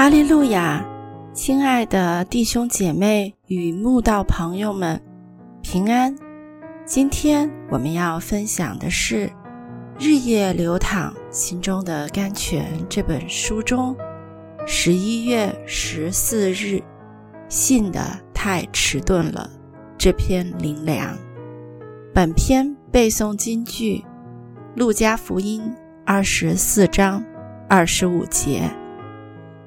哈利路亚，亲爱的弟兄姐妹与慕道朋友们，平安。今天我们要分享的是《日夜流淌心中的甘泉》这本书中十一月十四日信的太迟钝了这篇灵粮。本篇背诵金句《路加福音》二十四章二十五节。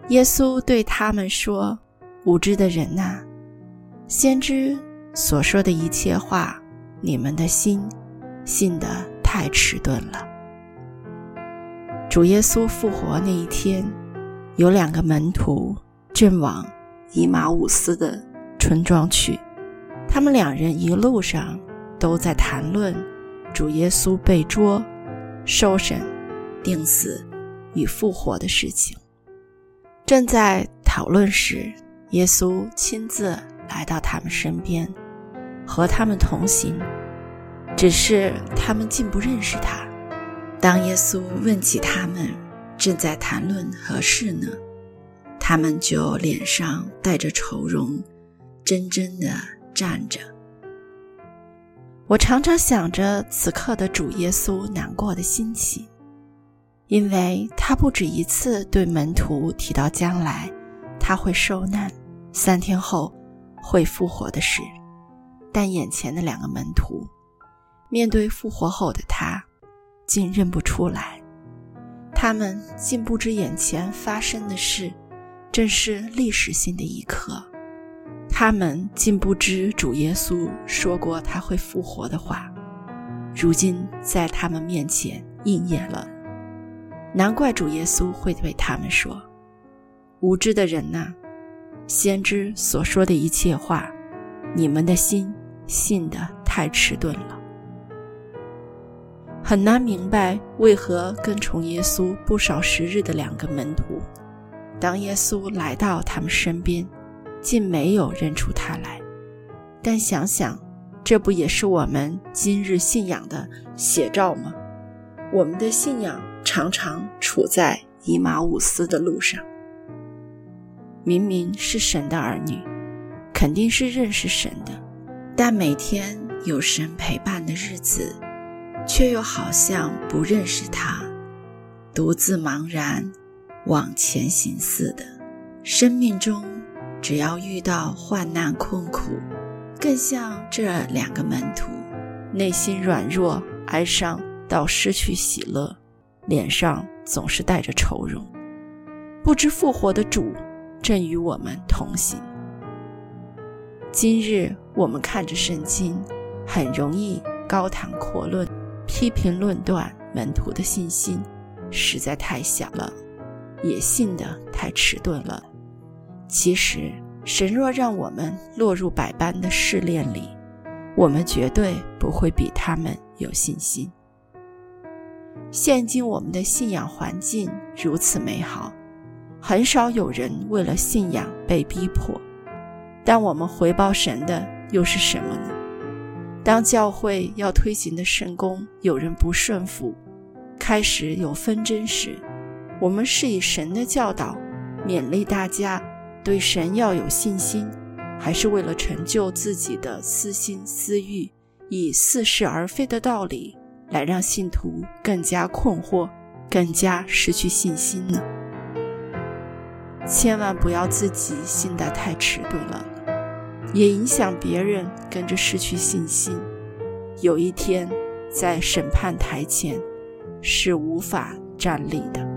耶稣对他们说：“无知的人呐，先知所说的一切话，你们的心信得太迟钝了。”主耶稣复活那一天，有两个门徒正往以马五斯的村庄去，他们两人一路上都在谈论主耶稣被捉、受审、定死与复活的事情。正在讨论时，耶稣亲自来到他们身边，和他们同行。只是他们竟不认识他。当耶稣问起他们正在谈论何事呢，他们就脸上带着愁容，怔怔地站着。我常常想着此刻的主耶稣难过的心情。因为他不止一次对门徒提到将来他会受难，三天后会复活的事，但眼前的两个门徒面对复活后的他，竟认不出来，他们竟不知眼前发生的事正是历史性的一刻，他们竟不知主耶稣说过他会复活的话，如今在他们面前应验了。难怪主耶稣会对他们说：“无知的人呐，先知所说的一切话，你们的心信得太迟钝了。很难明白为何跟从耶稣不少时日的两个门徒，当耶稣来到他们身边，竟没有认出他来。但想想，这不也是我们今日信仰的写照吗？我们的信仰。”常常处在以马五斯的路上，明明是神的儿女，肯定是认识神的，但每天有神陪伴的日子，却又好像不认识他，独自茫然往前行似的。生命中只要遇到患难困苦，更像这两个门徒，内心软弱哀伤到失去喜乐。脸上总是带着愁容，不知复活的主正与我们同行。今日我们看着圣经，很容易高谈阔论、批评论断门徒的信心实在太小了，也信得太迟钝了。其实，神若让我们落入百般的试炼里，我们绝对不会比他们有信心。现今我们的信仰环境如此美好，很少有人为了信仰被逼迫。但我们回报神的又是什么呢？当教会要推行的圣功有人不顺服，开始有纷争时，我们是以神的教导勉励大家对神要有信心，还是为了成就自己的私心私欲，以似是而非的道理？来让信徒更加困惑，更加失去信心呢？千万不要自己信得太迟钝了，也影响别人跟着失去信心。有一天在审判台前是无法站立的。